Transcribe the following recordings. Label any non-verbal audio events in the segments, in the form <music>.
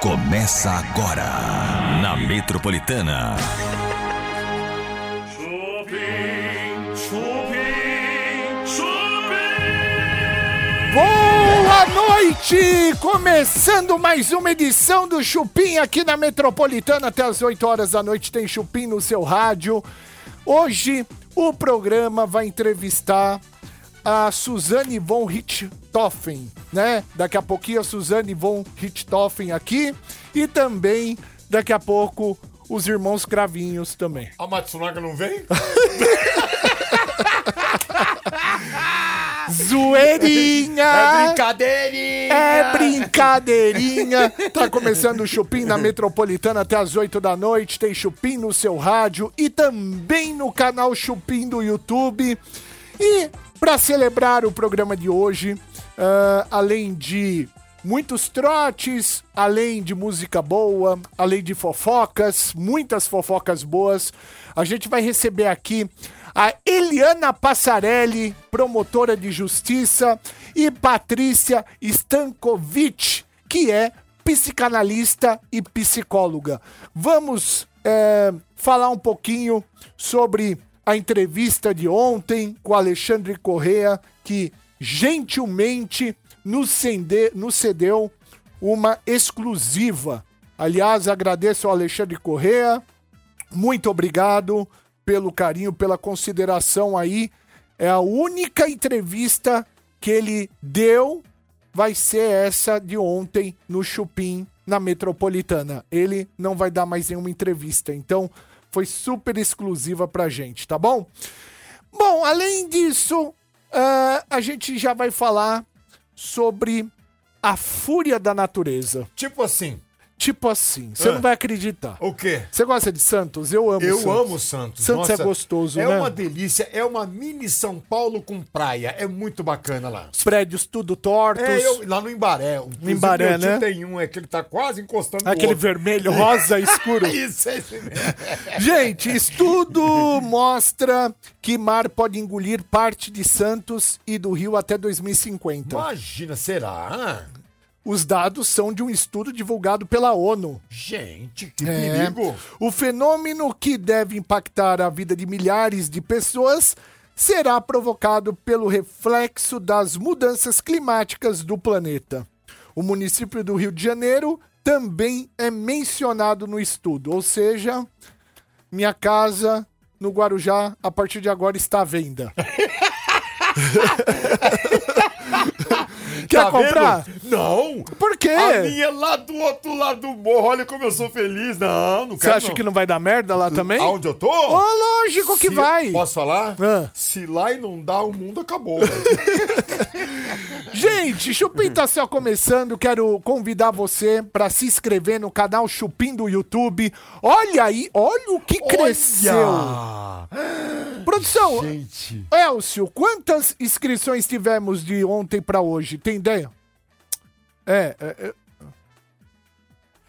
Começa agora na Metropolitana. Chupim, chupim, chupim. Boa noite! Começando mais uma edição do Chupim aqui na Metropolitana. Até as 8 horas da noite tem Chupim no seu rádio. Hoje o programa vai entrevistar a Suzane von Richthofen, né? Daqui a pouquinho a Suzane von Richthofen aqui e também daqui a pouco os irmãos Cravinhos também. A Matsunaga não vem? <laughs> Zoeirinha! É brincadeirinha! É brincadeirinha. Tá começando o Chupim na Metropolitana até as 8 da noite. Tem Chupim no seu rádio e também no canal Chupim do YouTube. E para celebrar o programa de hoje, ah, além de muitos trotes, além de música boa, além de fofocas, muitas fofocas boas, a gente vai receber aqui a Eliana Passarelli, promotora de justiça, e Patrícia Stankovic, que é psicanalista e psicóloga. Vamos é, falar um pouquinho sobre a entrevista de ontem com Alexandre Correa, que gentilmente nos, cende, nos cedeu uma exclusiva. Aliás, agradeço ao Alexandre Correa, muito obrigado pelo carinho, pela consideração aí. É a única entrevista que ele deu vai ser essa de ontem no Chupim, na Metropolitana. Ele não vai dar mais nenhuma entrevista, então foi super exclusiva pra gente, tá bom? Bom, além disso, ah, a gente já vai falar sobre a fúria da natureza. Tipo assim, Tipo assim, você Ah. não vai acreditar. o quê? Você gosta de Santos? Eu amo Eu Santos. amo Santos. Santos é gostoso, é né? uma delícia, é uma mini São Paulo com praia. É muito bacana lá. Os prédios tudo tortos. É, eu, lá no Embaré. Inclusive, Embaré, né? tem um, é que ele tá quase encostando no Aquele vermelho, rosa, <laughs> escuro. Isso, é esse mesmo. <laughs> Gente, estudo mostra que mar pode engolir parte de Santos e do Rio até 2050. Imagina, será? Os dados são de um estudo divulgado pela ONU. Gente, que É. perigo. O fenômeno que deve impactar a vida de milhares de pessoas será provocado pelo reflexo das mudanças climáticas do planeta. O município do Rio de Janeiro também é mencionado no estudo, ou seja, minha casa no Guarujá a partir de agora está à venda. <laughs> Quer Tá comprar? vendo? Não. Por quê? A minha é lá do outro lado do morro. Olha como eu sou feliz. Não, não Você quero acha que não vai dar merda lá também? Aonde eu tô? Ô, lógico que Se- vai. Posso falar? Ah. Se lá e não dá, o mundo acabou. <laughs> Gente, Chupim tá só começando. Quero convidar você para se inscrever no canal Chupim do YouTube. Olha aí, olha o que cresceu. Olha! Produção, Gente. Elcio, quantas inscrições tivemos de ontem para hoje? Tem ideia? É, é, é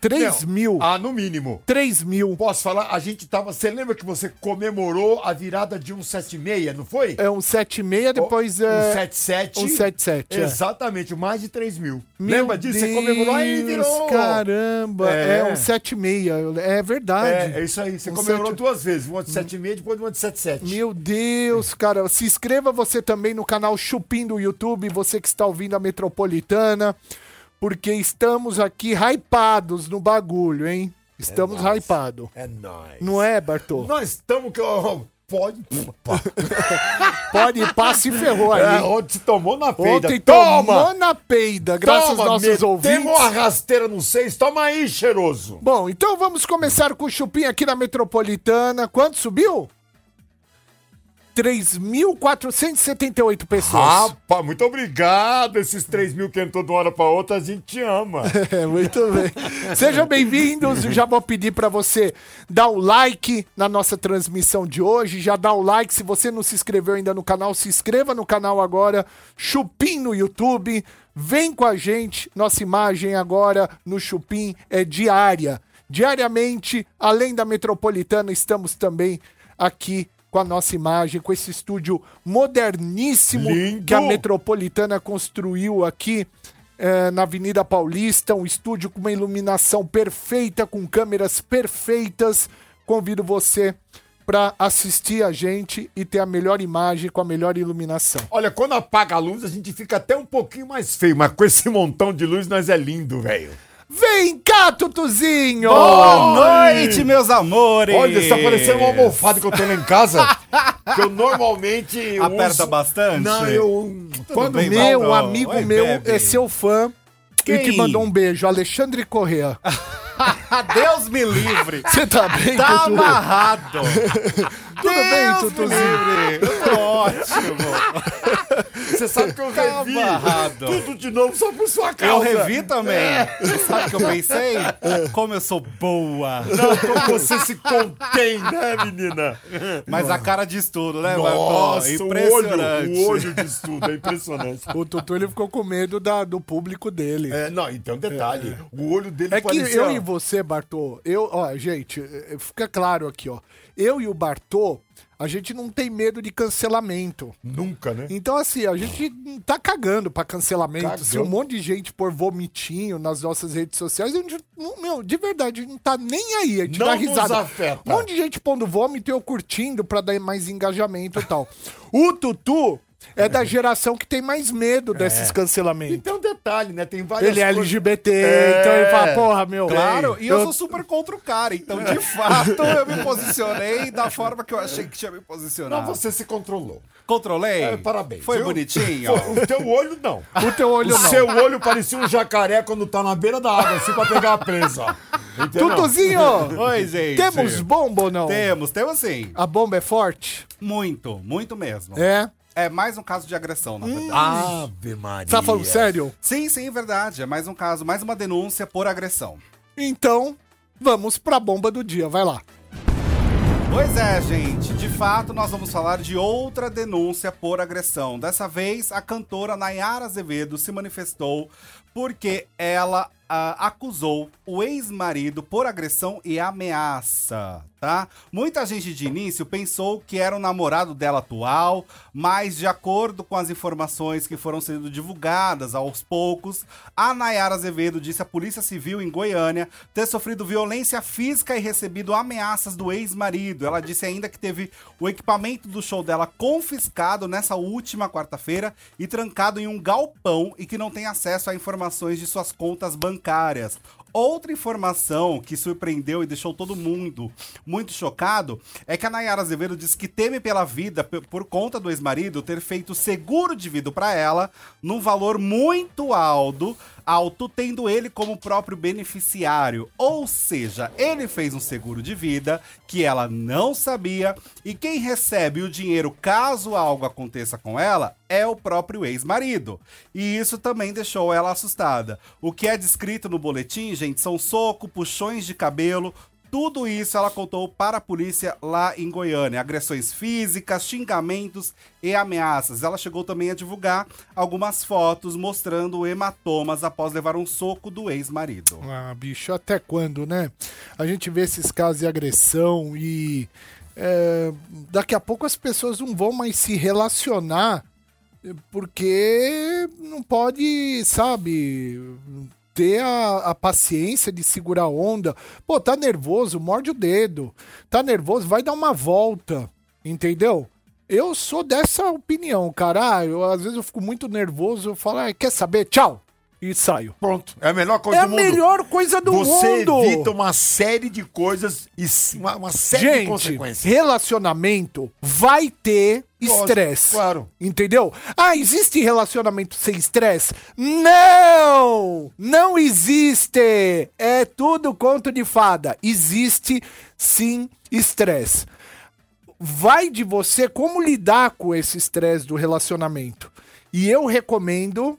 3 Não. mil. Ah, no mínimo. 3 mil. Posso falar? A gente tava. Você lembra que você comemorou a virada de 176, não foi? É um 7,6, depois um é. 77. um 77, é. Exatamente, mais de 3 mil. Meu Lembra disso? Você comemorou aí Deus, virou. Caramba, é, É. um 7,6. É verdade. É, é isso aí. Você Um comemorou sete- duas vezes. Uma de 76 e depois uma de 77. Meu Deus, cara. Se inscreva você também no canal Chupim do YouTube, você que está ouvindo a Metropolitana, porque estamos aqui hypados no bagulho, hein? Estamos nóis. hypados. É nóis. Não é, Bartô? Nós estamos. que- ó, Pode. <laughs> Pode ir, passa e ferrou aí. É, ontem tomou na peida. Ontem Toma! tomou na peida, graças aos nossos ouvintes. uma rasteira no seis. Toma aí, cheiroso. Bom, então vamos começar com o Chupim aqui na Metropolitana. Quanto subiu? 3.478 pessoas. Rapaz, muito obrigado. Esses 3 mil que entrou de uma hora pra outra, a gente te ama. <laughs> É, muito bem. Sejam bem-vindos. Já vou pedir para você dar o like na nossa transmissão de hoje. Já dá o like. Se você não se inscreveu ainda no canal, se inscreva no canal agora. Chupim no YouTube. Vem com a gente. Nossa imagem agora no Chupim é diária. Diariamente, além da metropolitana, estamos também aqui com a nossa imagem, com esse estúdio moderníssimo Lindo! que a metropolitana construiu aqui é, na Avenida Paulista, um estúdio com uma iluminação perfeita, com câmeras perfeitas. Convido você para assistir a gente e ter a melhor imagem com a melhor iluminação. Olha, quando apaga a luz, a gente fica até um pouquinho mais feio, mas com esse montão de luz, nós é lindo, velho. Vem cá, Tutuzinho! Boa noite, meus amores! Olha, está parecendo uma almofada que eu tenho lá em casa. <laughs> que eu normalmente. Aperta uso- bastante? Não, eu. Quando bem, Meu Valdo? amigo Oi, meu bebe. é seu fã e Quem? que mandou um beijo, Alexandre Correa. <laughs> Deus me livre! Você tá bem, Tá Tutu? amarrado! <laughs> Tudo bem, Tutuzinho? livre! Eu tô ótimo! <laughs> Você sabe que eu Tá revi amarrado. tudo de novo só por sua Eu causa. revi também. Você sabe o que eu pensei? Como eu sou boa. Não, como você se contém, né, menina? Mas a cara diz tudo, né, Nossa, Marcão? o Impressionante. olho, o olho diz tudo, é impressionante. O Tutu ele ficou com medo da- do público dele. É, não, então detalhe, o olho dele É que parecia- eu e você, Bartô, eu, ó, gente, eh, fica claro aqui, ó. Eu e o Bartô, a gente não tem medo de cancelamento. Nunca, né? Então, assim, a gente tá cagando pra cancelamento. Cagando. Se um monte de gente pôr vomitinho nas nossas redes sociais, a gente, meu, de verdade, a gente não tá nem aí. A gente Não dá risada. afeta. Um monte de gente pondo vômito e eu curtindo pra dar mais engajamento e tal. O Tutu é da geração que tem mais medo desses cancelamentos. E tem um detalhe, né? Tem várias Ele é LGBT, É. então ele fala, porra, meu. Claro, e eu, eu sou super contra o cara, então de <laughs> fato eu me posicionei da forma que eu achei que tinha me posicionado. Não, você se controlou. Controlei? É, parabéns. Foi viu? bonitinho? Foi- <laughs> O teu olho não. O teu olho O não. seu olho parecia um jacaré quando tá na beira da água, assim, pra pegar a presa. Entendeu? Tutuzinho, Oi, gente. temos bomba ou não? Temos, temos sim. A bomba é forte? Muito, muito mesmo. É. É mais um caso de agressão, na verdade. Ave Maria. Você tá falando sério? Sim, sim, verdade. É mais um caso, mais uma denúncia por agressão. Então, vamos pra bomba do dia, vai lá. Pois é, gente. De fato, nós vamos falar de outra denúncia por agressão. Dessa vez, a cantora Nayara Azevedo se manifestou porque ela ah, acusou o ex-marido por agressão e ameaça, tá? Muita gente de início pensou que era o namorado dela atual, mas de acordo com as informações que foram sendo divulgadas aos poucos, a Nayara Azevedo disse à Polícia Civil em Goiânia ter sofrido violência física e recebido ameaças do ex-marido. Ela disse ainda que teve o equipamento do show dela confiscado nessa última quarta-feira e trancado em um galpão e que não tem acesso a informações de suas contas bancárias. Outra informação que surpreendeu e deixou todo mundo muito chocado é que a Nayara Azevedo disse que teme pela vida por conta do ex-marido ter feito seguro de vida para ela num valor muito alto, alto, tendo ele como próprio beneficiário. Ou seja, ele fez um seguro de vida que ela não sabia e quem recebe o dinheiro caso algo aconteça com ela é o próprio ex-marido. E isso também deixou ela assustada. O que é descrito no boletim, gente, são soco, puxões de cabelo, tudo isso ela contou para a polícia lá em Goiânia. Agressões físicas, xingamentos e ameaças. Ela chegou também a divulgar algumas fotos mostrando hematomas após levar um soco do ex-marido. Ah, bicho, até quando, né? A gente vê esses casos de agressão e é, daqui a pouco as pessoas não vão mais se relacionar porque não pode, sabe, ter a, a paciência de segurar a onda. Pô, tá nervoso, morde o dedo. Tá nervoso, vai dar uma volta, entendeu? Eu sou dessa opinião, cara. Ah, eu, às vezes eu fico muito nervoso, eu falo, ah, quer saber? Tchau! E saio. Pronto. É a melhor coisa É a do mundo. melhor coisa do Você mundo. evita uma série de coisas e uma, uma série de Gente, consequências. relacionamento vai ter estresse. claro. Entendeu? Ah, existe relacionamento sem estresse? Não! Não existe! É tudo conto de fada. Existe sim estresse. Vai de você como lidar com esse estresse do relacionamento. E eu recomendo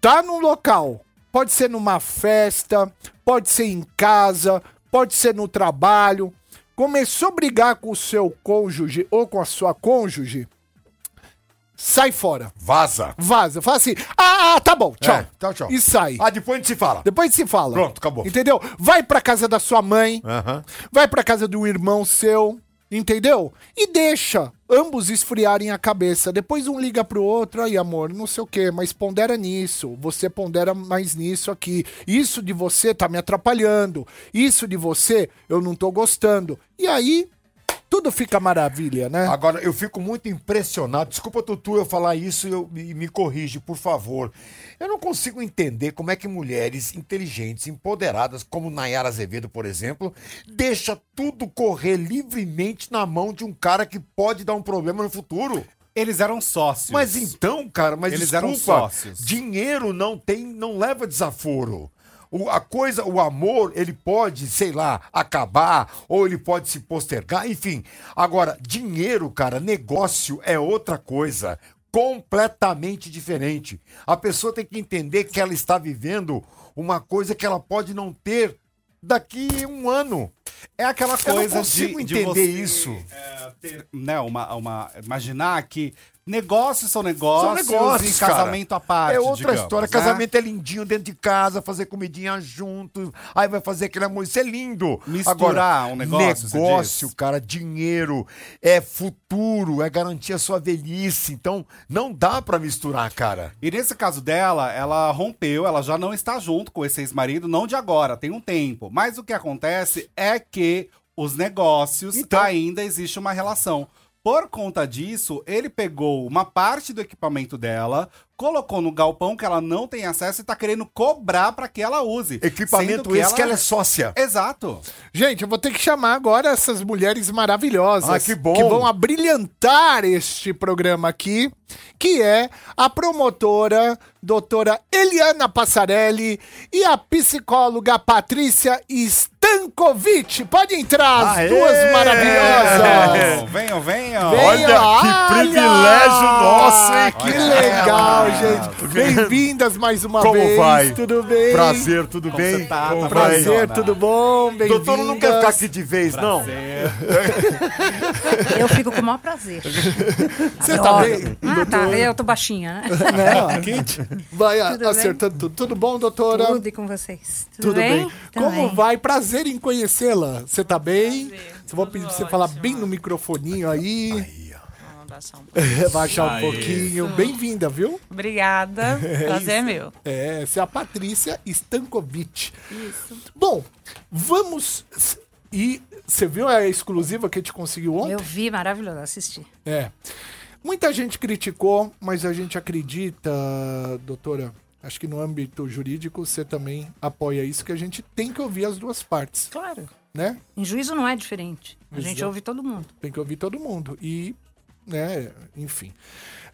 tá num local. Pode ser numa festa, pode ser em casa, pode ser no trabalho. Começou a brigar com o seu cônjuge ou com a sua cônjuge, sai fora. Vaza. Vaza. Fala assim: ah, ah, tá bom, tchau. É, tchau, tchau. E sai. Ah, depois a gente se fala. Depois se fala. Pronto, acabou. Entendeu? Vai pra casa da sua mãe, Aham. vai pra casa de um irmão seu, Entendeu? E deixa ambos esfriarem a cabeça. Depois um liga pro outro, aí amor, não sei o que, mas pondera nisso. Você pondera mais nisso aqui. Isso de você tá me atrapalhando. Isso de você eu não tô gostando. E aí tudo fica maravilha, né? Agora, eu fico muito impressionado. Desculpa, Tutu, eu falar isso e eu- e me corrige, por favor. Eu não consigo entender como é que mulheres inteligentes, empoderadas, como Nayara Azevedo, por exemplo, deixa tudo correr livremente na mão de um cara que pode dar um problema no futuro. Eles eram sócios. Mas então, cara, mas Eles desculpa, eram sócios. dinheiro não tem, não leva desaforo. O, a coisa, o amor, ele pode, sei lá, acabar, ou ele pode se postergar, enfim. Agora, dinheiro, cara, negócio é outra coisa. Completamente diferente. A pessoa tem que entender que ela está vivendo uma coisa que ela pode não ter daqui um ano. É aquela Eu não coisa consigo de, de entender você, isso. é, ter, né, uma, uma, imaginar que negócios são negócios, São negócios, e cara. casamento à parte. É outra digamos, história. né? Casamento é lindinho dentro de casa, fazer comidinha junto. Aí vai fazer aquele amor. Isso é lindo. Misturar um negócio, Negócio, cara, dinheiro, é futuro, é garantir a sua velhice. Então, não dá pra misturar, cara. E nesse caso dela, ela rompeu, ela já não está junto com esse ex-marido, não de agora, tem um tempo. Mas o que acontece é que os negócios Então- ainda existe uma relação. Por conta disso, ele pegou uma parte do equipamento dela, colocou no galpão que ela não tem acesso e tá querendo cobrar pra que ela use. Equipamento esse que ela é sócia. Exato. Gente, eu vou ter que chamar agora essas mulheres maravilhosas Ah, que bom. que vão abrilhantar este programa aqui, que é a promotora doutora Eliana Passarelli e a psicóloga Patrícia Stankovic. Pode entrar, as Aê! duas maravilhosas. Venham, venham. Venham, Olha, que privilégio nosso, hein? Que Olha legal, ela. gente. Bem-vindas mais uma Como vez. vai? Tudo bem? Prazer, tudo Como bem? tá? Como Tá vai? Prazer, Dona. tudo bom? Bem-vindas. Doutor, não quer ficar aqui de vez, não? <laughs> Eu fico com o maior prazer. Você tá Adoro. bem? Ah, tá. Eu tô baixinha, né? <laughs> Não, <laughs> aqui vai Tudo bem? acertando tudo. Tudo bom, doutora? Tudo e com vocês. Tudo, Tudo bem? Como Também. vai? Prazer em conhecê-la. Você tá bem? Prazer, vou pedir pra você falar ótimo. bem no microfoninho aí. Vamos <laughs> baixar um pouco. Baixar um pouquinho. Bem-vinda, viu? Obrigada. Prazer é meu. É, essa é a Patrícia Stankovic. Isso. Bom, vamos. E você viu a exclusiva que a gente conseguiu ontem? Eu vi, maravilhoso, assisti. É. Muita gente criticou, mas a gente acredita, doutora. Acho que no âmbito jurídico você também apoia isso, que a gente tem que ouvir as duas partes, Claro. né? Em juízo não é diferente. A gente Exato. ouve todo mundo. Tem que ouvir todo mundo. E, né, enfim.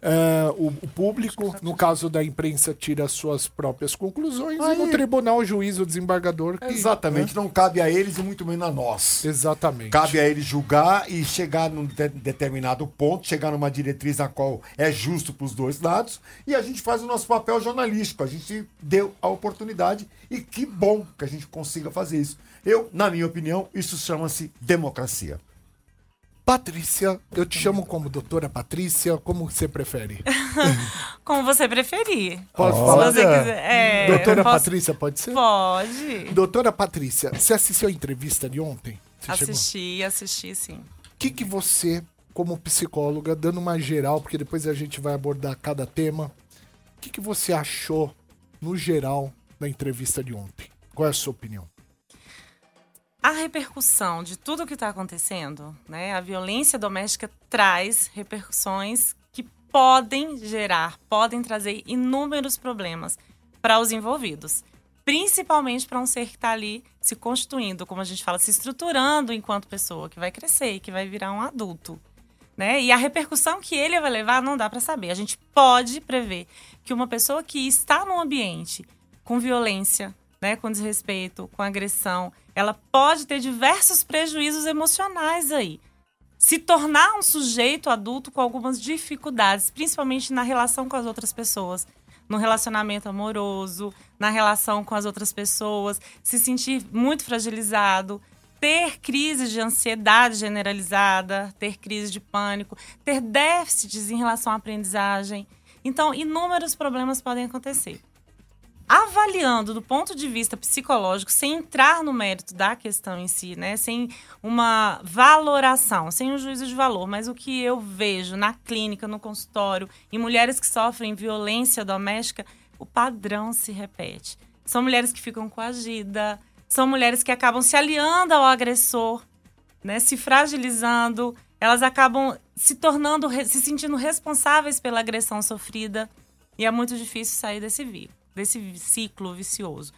Ah, o, o público, no caso da imprensa, tira as suas próprias conclusões e no Aí. tribunal, o juiz, o desembargador. Que, Exatamente, não cabe a eles e muito menos a nós. né? Exatamente. Cabe a eles julgar e chegar num de- determinado ponto, chegar numa diretriz na qual é justo para os dois lados, e a gente faz o nosso papel jornalístico. A gente deu a oportunidade e que bom que a gente consiga fazer isso. Eu, na minha opinião, isso chama-se democracia. Patrícia, eu te chamo como doutora Patrícia, como você prefere? <laughs> Como você preferir. Pode Se falar? você quiser. É, doutora posso- Patrícia, pode ser? Pode. Doutora Patrícia, você assistiu a entrevista de ontem? Você chegou? Assisti, assisti sim. O que, que você, como psicóloga, dando uma geral, porque depois a gente vai abordar cada tema, o que, que você achou, no geral, da entrevista de ontem? Qual é a sua opinião? A repercussão de tudo que está acontecendo, né? A violência doméstica traz repercussões que podem gerar, podem trazer inúmeros problemas para os envolvidos. Principalmente para um ser que está ali se constituindo, como a gente fala, se estruturando enquanto pessoa, que vai crescer, que vai virar um adulto. Né? E a repercussão que ele vai levar não dá para saber. A gente pode prever que uma pessoa que está num ambiente com violência, né, com desrespeito, com agressão, ela pode ter diversos prejuízos emocionais aí. Se tornar um sujeito adulto com algumas dificuldades, principalmente na relação com as outras pessoas, no relacionamento amoroso, na relação com as outras pessoas, se sentir muito fragilizado, ter crises de ansiedade generalizada, ter crise de pânico, ter déficits em relação à aprendizagem. Então, inúmeros problemas podem acontecer. Avaliando do ponto de vista psicológico, sem entrar no mérito da questão em si, né? Sem uma valoração, sem um juízo de valor, mas o que eu vejo na clínica, no consultório, em mulheres que sofrem violência doméstica, o padrão se repete. São mulheres que ficam coagidas, são mulheres que acabam se aliando ao agressor, né? Se fragilizando, elas acabam se tornando, se sentindo responsáveis pela agressão sofrida. E é muito difícil sair desse, vi- desse ciclo vicioso.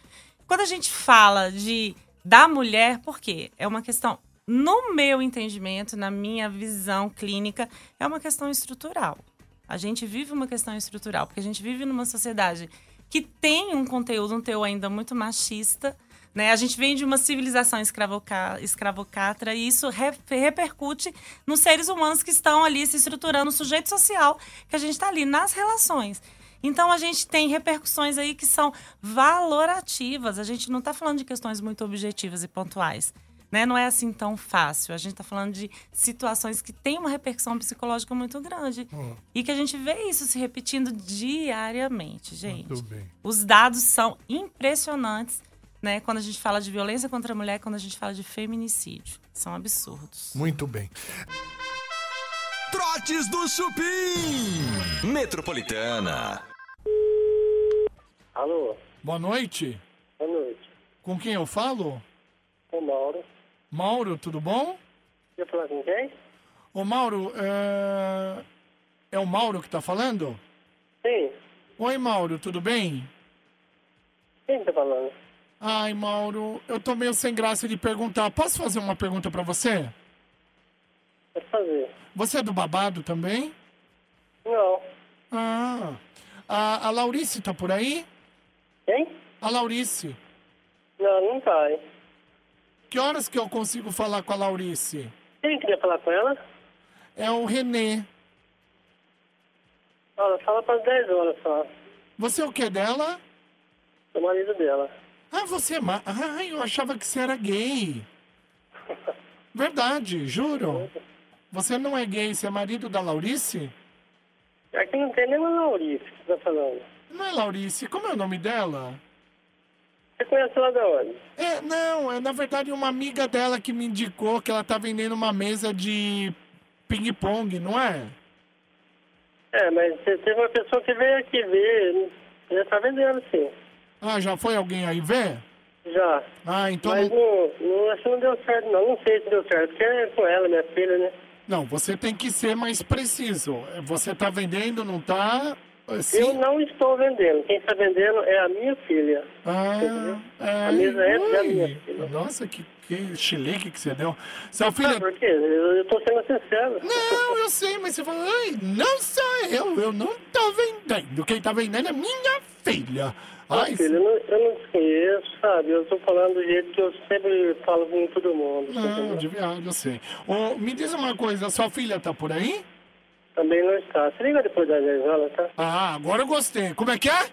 Quando a gente fala de da mulher, por quê? É uma questão, no meu entendimento, na minha visão clínica, é uma questão estrutural. A gente vive uma questão estrutural, porque a gente vive numa sociedade que tem um conteúdo, um teor ainda muito machista, né? A gente vem de uma civilização escravoca- escravocrata e isso re- repercute nos seres humanos que estão ali se estruturando, no sujeito social que a gente está ali, nas relações. Então a gente tem repercussões aí que são valorativas. A gente não está falando de questões muito objetivas e pontuais. Né? Não é assim tão fácil. A gente está falando de situações que têm uma repercussão psicológica muito grande. E que a gente vê isso se repetindo diariamente, gente. Muito bem. Os dados são impressionantes, né? Quando a gente fala de violência contra a mulher, quando a gente fala de feminicídio. São absurdos. Muito bem. Trotes do Chupim. Metropolitana. Alô, Boa noite. boa noite. Com quem eu falo? Ô Mauro. Mauro, tudo bom? Quer falar com quem? Ô, Mauro, é... é o Mauro que tá falando? Sim, Oi, Mauro, tudo bem? quem tá falando? Ai, Mauro, eu tô meio sem graça de perguntar. Posso fazer uma pergunta pra você? Pode fazer. Você é do babado também? Não. Ah. A, a Laurice tá por aí? Quem? A Laurice. Não, não tá, hein? Que horas que eu consigo falar com a Laurice? Quem queria falar com ela? É o Renê. Ela fala para 10 horas só. Você é o que dela? O marido dela. Ah, você é ma... Ai, eu achava que você era gay. <laughs> Verdade, juro. Você não é gay, você é marido da Laurice? Aqui não tem nenhuma Laurice que você tá falando. Não é Laurice, como é o nome dela? Você conhece ela de onde? É, não, é na verdade uma amiga dela que me indicou que ela tá vendendo uma mesa de ping-pong, não é? É, mas teve uma pessoa que veio aqui ver. Já tá vendendo, sim. Ah, já foi alguém aí ver? Já. Ah, então. Mas Não, não, não, acho que não deu certo, não. Não sei se deu certo, porque é com ela, minha filha, né? Não, você tem que ser mais preciso. Você tá vendendo, não tá? Sim. Eu não estou vendendo. Quem está vendendo é a minha filha. Ah, é. A mesa é da ui. minha filha. Nossa, que, que chilique que você deu. Seu Ah, filho. por quê? Eu estou sendo sincero. Não, <laughs> eu sei, mas você falou, ai, não sou eu, eu não tô vendendo. Quem tá vendendo é minha filha. Ai, Filho, eu não, eu não sabe? Eu estou falando do jeito que eu sempre falo com todo mundo. não, entendeu? de viagem, eu sei. Ô, me diz uma coisa, sua filha tá por aí? Também não está. Você liga depois das 10 horas, tá? Ah, agora eu gostei. Como é que é?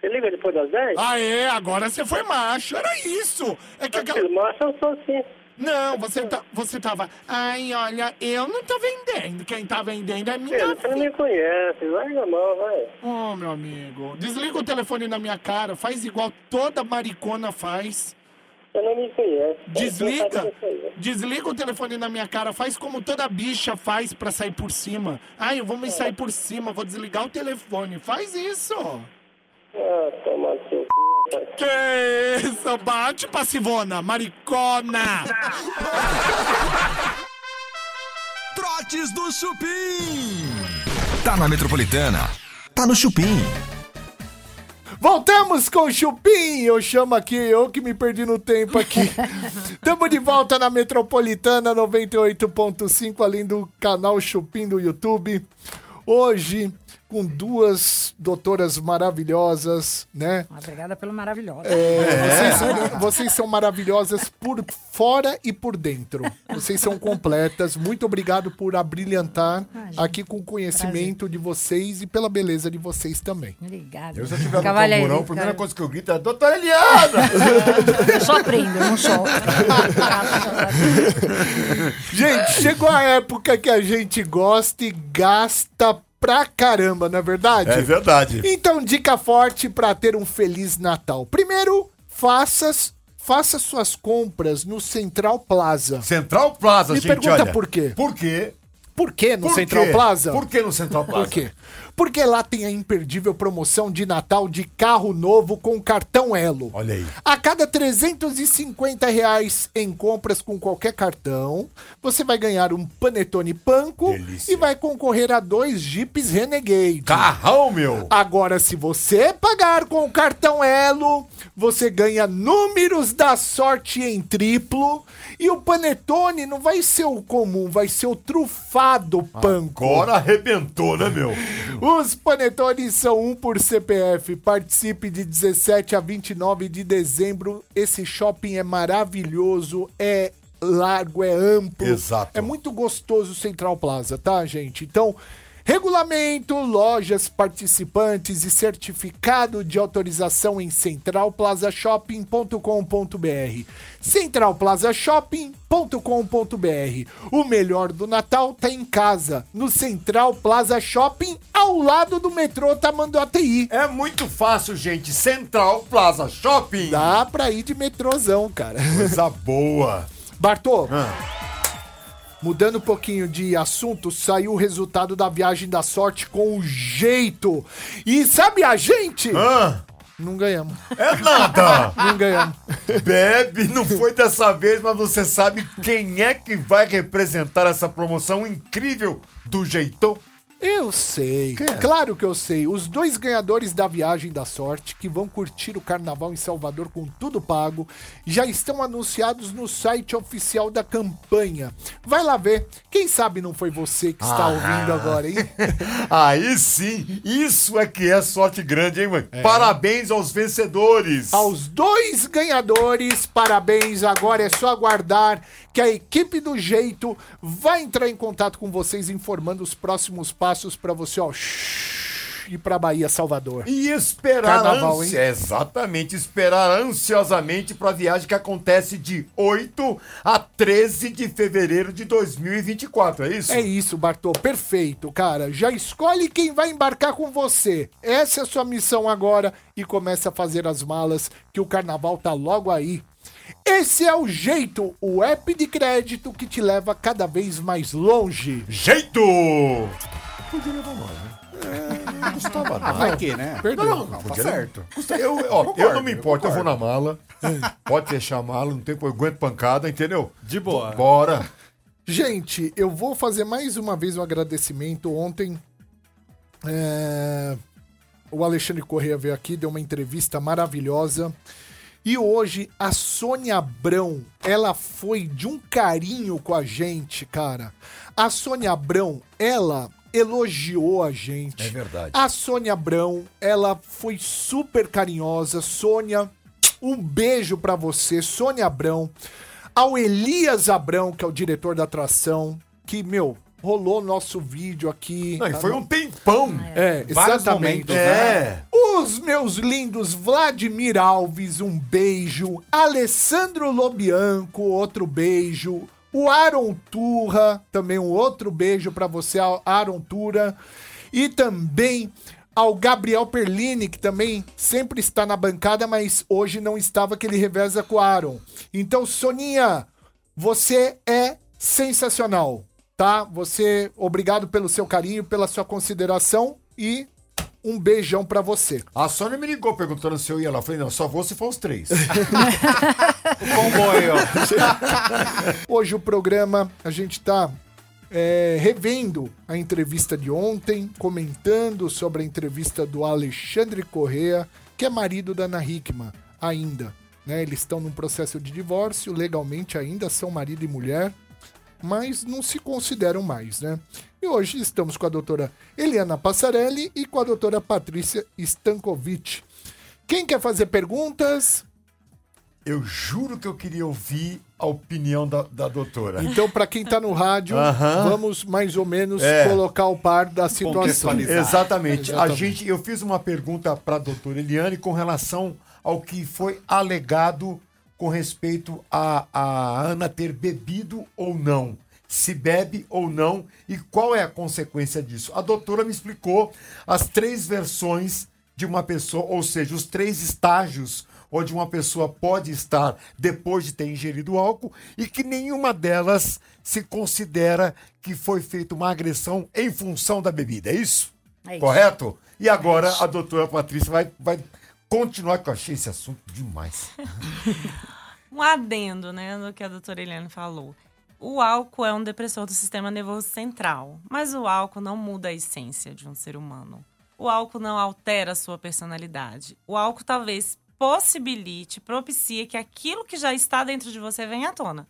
Você liga depois das 10? Ah, é, agora você foi macho, era isso. É que aquela... Macho eu sou assim. Não, você, tá, você tava... Ai, olha, eu não tô vendendo. Quem tá vendendo é minha Filho, você não filha. me conhece. Larga a mão, vai. Ô, meu amigo, desliga o telefone na minha cara, faz igual toda maricona faz. Você não me conhece. Você Desliga, desliga o telefone na minha cara, faz como toda bicha faz pra sair por cima. Ai, eu vou me sair por cima, vou desligar o telefone. Faz isso. Ah, toma seu c... rapaz. Que isso, bate passivona, maricona. <laughs> Trotes do Chupim. Tá na Metropolitana. Tá no Chupim. Voltamos com o Chupim. Eu chamo aqui, eu que me perdi no tempo aqui. <laughs> Tamo de volta na Metropolitana 98.5, além do canal Chupim do YouTube. Hoje, com duas doutoras maravilhosas, né? Obrigada pelo maravilhoso. Vocês, são, vocês são maravilhosas por fora e por dentro. Vocês são completas. Muito obrigado por abrilhantar Imagina. aqui com o conhecimento de vocês e pela beleza de vocês também. Obrigada. Eu no Cavalheiro, camburão, a primeira coisa que eu grito é Doutora Eliana! Eu só aprendo, eu não só. <laughs> Gente, chegou a época que a gente gosta e gasta pra caramba, não é verdade? É verdade. Então, dica forte para ter um feliz Natal. Primeiro, faça, faça suas compras no Central Plaza. Central Plaza, Me gente, pergunta olha. por quê? Por quê? Por que no Por Central quê? Plaza? Por que no Central Plaza? Por quê? Porque lá tem a imperdível promoção de Natal de carro novo com cartão Elo. Olha aí. A cada 350 reais em compras com qualquer cartão, você vai ganhar um Panetone Panko Delícia. e vai concorrer a dois Jeeps Renegade. Carrão, meu. Agora, se você pagar com o cartão Elo, você ganha números da sorte em triplo. E o panetone não vai ser o comum, vai ser o trufado panko. Agora arrebentou, né, meu? Os panetones são um por CPF. Participe de 17 a 29 de dezembro. Esse shopping é maravilhoso, é largo, é amplo. Exato. É muito gostoso o Central Plaza, tá, gente? Então, regulamento, lojas participantes e certificado de autorização em centralplazashopping.com.br. centralplazashopping.com.br. O melhor do Natal tá em casa, no Central Plaza Shopping, ao lado do metrô Tamanduateí. É muito fácil, gente. Central Plaza Shopping. Dá pra ir de metrôzão, cara. Coisa boa. Bartô, Ah. Mudando um pouquinho de assunto, saiu o resultado da viagem da sorte com jeito. E sabe a gente? Ah, Não ganhamos. é nada. Não ganhamos. Bebe, não foi dessa vez, mas você sabe quem é que vai representar essa promoção incrível do jeitão? Eu sei. Quem é? Claro que eu sei. Os dois ganhadores da viagem da sorte, que vão curtir o carnaval em Salvador com tudo pago, já estão anunciados no site oficial da campanha. Vai lá ver. Quem sabe não foi você que está ouvindo agora, hein? <laughs> Aí sim, isso é que é sorte grande, hein, mãe? Parabéns aos vencedores. Aos dois ganhadores, parabéns. Agora é só aguardar que a equipe do Jeito vai entrar em contato com vocês informando os próximos passos para você, ó, ir para Bahia, Salvador. E esperar Carnaval, ansi- exatamente, esperar ansiosamente para a viagem que acontece de 8 a 13 de fevereiro de 2024, é isso? É isso, Bartô, perfeito, cara. Já escolhe quem vai embarcar com você. Essa é a sua missão agora e começa a fazer as malas que o carnaval tá logo aí. Esse é o jeito, o app de crédito que te leva cada vez mais longe. Jeito! Podia levar mais, né? É, não custava nada. Vai que, né? Perdeu. Não, não, Tá podia- certo. Custa- eu, ó, eu não me importo, eu vou na mala. Pode fechar a mala, não tem eu aguento pancada, entendeu? De boa. Bora. Gente, eu vou fazer mais uma vez um agradecimento. Ontem, é, o Alexandre Corrêa veio aqui, deu uma entrevista maravilhosa. E hoje, a Sônia Abrão, ela foi de um carinho com a gente, cara. A Sônia Abrão, ela elogiou a gente. É verdade. A Sônia Abrão, ela foi super carinhosa. Sônia, um beijo pra você, Sônia Abrão. Ao Elias Abrão, que é o diretor da atração, que, meu, rolou nosso vídeo aqui. Não, e foi um tempão. É, Vários exatamente. momentos, É. Os meus lindos Vladimir Alves, um beijo. Alessandro Lobianco, outro beijo. O Aaron Turra, também um outro beijo pra você, Aaron Turra. E também ao Gabriel Perlini, que também sempre está na bancada, mas hoje não estava, que ele reveza com o Aaron. Então, Soninha, você é sensacional, tá? Você, obrigado pelo seu carinho, pela sua consideração e um beijão pra você. A Sônia me ligou perguntando se eu ia lá. Eu falei, não, só vou se for os três. <laughs> Comboio. <laughs> Hoje o programa, a gente tá é, revendo a entrevista de ontem, comentando sobre a entrevista do Alexandre Correa, que é marido da Ana Hickman, ainda. Né? Eles estão num processo de divórcio, legalmente ainda são marido e mulher, mas não se consideram mais, né? E hoje estamos com a doutora Eliana Passarelli e com a doutora Patrícia Stankovic. Quem quer fazer perguntas? Eu juro que eu queria ouvir a opinião da, da doutora. Então, para quem tá no rádio, Aham. vamos mais ou menos É. colocar o par da situação. Contextualizar. Exatamente. A Exatamente. gente, eu fiz uma pergunta para a doutora Eliane com relação ao que foi alegado com respeito a, a Ana ter bebido ou não. se bebe ou não e qual é a consequência disso. A doutora me explicou as três versões de uma pessoa, ou seja, os três estágios onde uma pessoa pode estar depois de ter ingerido álcool e que nenhuma delas se considera que foi feita uma agressão em função da bebida. É isso? É isso. Correto? E agora a doutora Patrícia vai, vai continuar, que eu achei esse assunto demais. <laughs> Um adendo, né, do que a doutora Eliane falou. O álcool é um depressor do sistema nervoso central, mas o álcool não muda a essência de um ser humano. O álcool não altera a sua personalidade. O álcool talvez possibilite, propicie que aquilo que já está dentro de você venha à tona.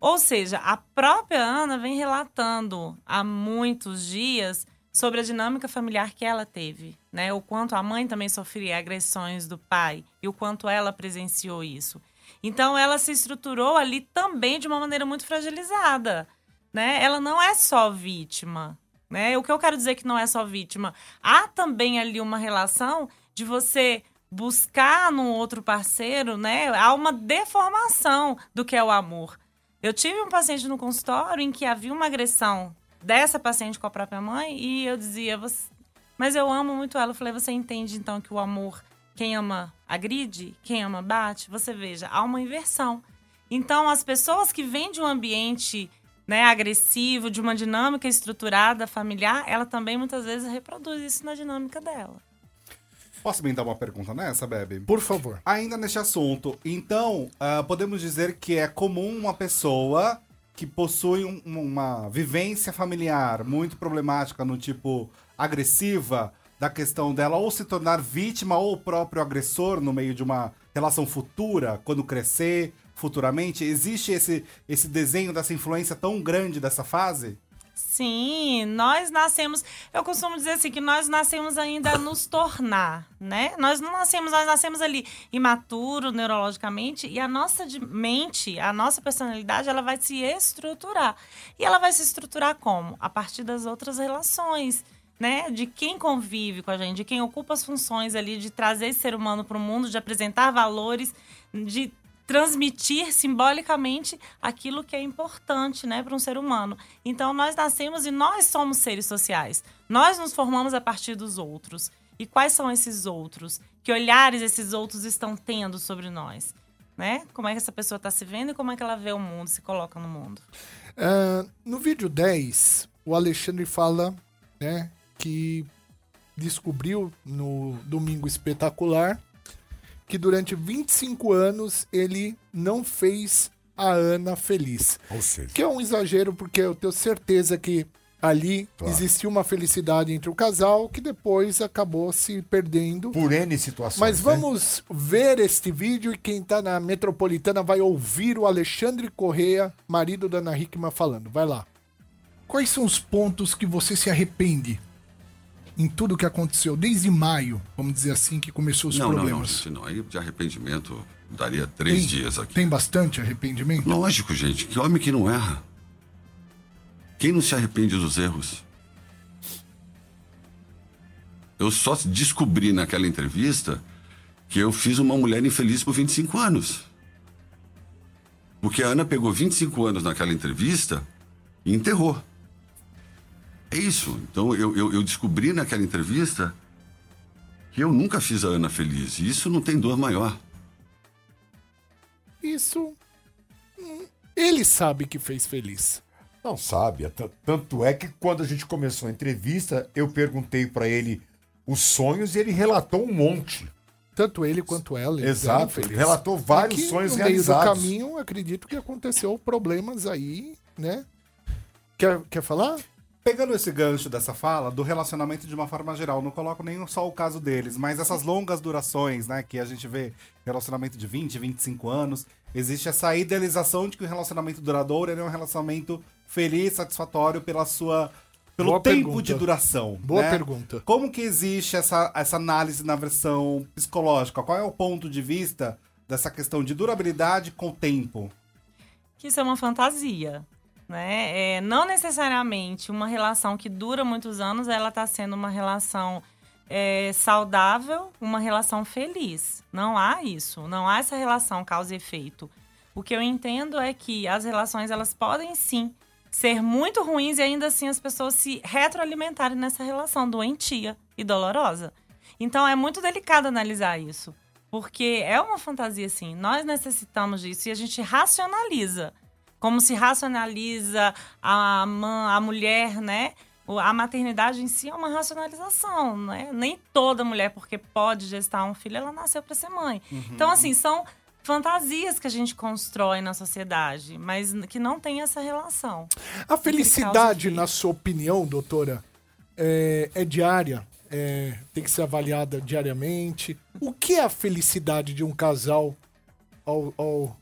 Ou seja, a própria Ana vem relatando há muitos dias sobre a dinâmica familiar que ela teve, né? O quanto a mãe também sofria agressões do pai e o quanto ela presenciou isso. Então ela se estruturou ali também de uma maneira muito fragilizada, né? Ela não é só vítima, né? O que eu quero dizer que não é só vítima, há também ali uma relação de você buscar no outro parceiro, né? Há uma deformação do que é o amor. Eu tive um paciente no consultório em que havia uma agressão dessa paciente com a própria mãe e eu dizia, "Você- mas eu amo muito ela. Eu falei, você entende então que o amor, quem ama agride, quem ama bate? Você veja, há uma inversão. Então, as pessoas que vêm de um ambiente né, agressivo, de uma dinâmica estruturada familiar, ela também muitas vezes reproduz isso na dinâmica dela. Posso me dar uma pergunta nessa, Bebe? Por favor. Ainda neste assunto, então, ah, podemos dizer que é comum uma pessoa que possui um- uma vivência familiar muito problemática, no tipo agressiva, da questão dela ou se tornar vítima ou o próprio agressor no meio de uma relação futura, quando crescer futuramente? Existe esse, esse desenho dessa influência tão grande dessa fase? Sim, nós nascemos. Eu costumo dizer assim que nós nascemos ainda a nos tornar, né? Nós não nascemos, nós nascemos ali imaturo neurologicamente e a nossa mente, a nossa personalidade, ela vai se estruturar. E ela vai se estruturar como? A partir das outras relações, né? De quem convive com a gente, de quem ocupa as funções ali de trazer esse ser humano para o mundo, de apresentar valores, de transmitir simbolicamente aquilo que é importante, né, para um ser humano. Então nós nascemos e nós somos seres sociais. Nós nos formamos a partir dos outros. E quais são esses outros? Que olhares esses outros estão tendo sobre nós? Né? Como é que essa pessoa está se vendo e como é que ela vê o mundo, se coloca no mundo? Ah, no vídeo 10, o Alexandre fala né, que descobriu no Domingo Espetacular que durante 25 anos ele não fez a Ana feliz. Ou seja, Que é um exagero, porque eu tenho certeza que ali Claro. existiu uma felicidade entre o casal que depois acabou se perdendo. por N situações. Mas né? vamos ver este vídeo e quem tá na metropolitana vai ouvir o Alexandre Correia, marido da Ana Hickman, falando. Vai lá. Quais são os pontos que você se arrepende em tudo que aconteceu, desde maio, vamos dizer assim, que começou os Não, não, não, problemas? gente, não. Aí de arrependimento daria três tem, dias aqui. Tem bastante arrependimento? Lógico, gente. Que homem que não erra? Quem não se arrepende dos erros? Eu só descobri naquela entrevista que eu fiz uma mulher infeliz por 25 anos. Porque a Ana pegou 25 anos naquela entrevista e enterrou. É isso. Então eu, eu, eu descobri naquela entrevista que eu nunca fiz a Ana feliz. E isso não tem dor maior. Isso. hum, Ele sabe que fez feliz. Não sabe. é Tanto é que quando a gente começou a entrevista, eu perguntei pra ele os sonhos e ele relatou um monte. Tanto ele quanto ela. Exato, felizes. relatou vários Aqui, sonhos no meio realizados. do caminho, acredito que aconteceu problemas aí, né? Quer, quer falar? Pegando esse gancho dessa fala, do relacionamento de uma forma geral, não coloco nem só o caso deles, mas essas longas durações, né, que a gente vê relacionamento de 20, 25 anos, existe essa idealização de que o relacionamento duradouro ele é um relacionamento feliz, satisfatório pela sua pelo Boa tempo pergunta. de duração. Boa né? pergunta. Como que existe essa, essa análise na versão psicológica? Qual é o ponto de vista dessa questão de durabilidade com o tempo? que isso é uma fantasia. Né? É, não necessariamente uma relação que dura muitos anos, ela está sendo uma relação é, saudável, uma relação feliz. Não há isso, não há essa relação causa e efeito. O que eu entendo é que as relações elas podem sim ser muito ruins e ainda assim as pessoas se retroalimentarem nessa relação doentia e dolorosa. Então é muito delicado analisar isso. Porque é uma fantasia, assim. Nós necessitamos disso e a gente racionaliza. Como se racionaliza a, ma- a mulher, né? A maternidade em si é uma racionalização, né? Nem toda mulher, porque pode gestar um filho, ela nasceu para ser mãe. Então, assim, são fantasias que a gente constrói na sociedade, mas que não tem essa relação. A felicidade, na sua opinião, doutora, é, é diária? É, tem que ser avaliada diariamente? O que é a felicidade de um casal ao, ao,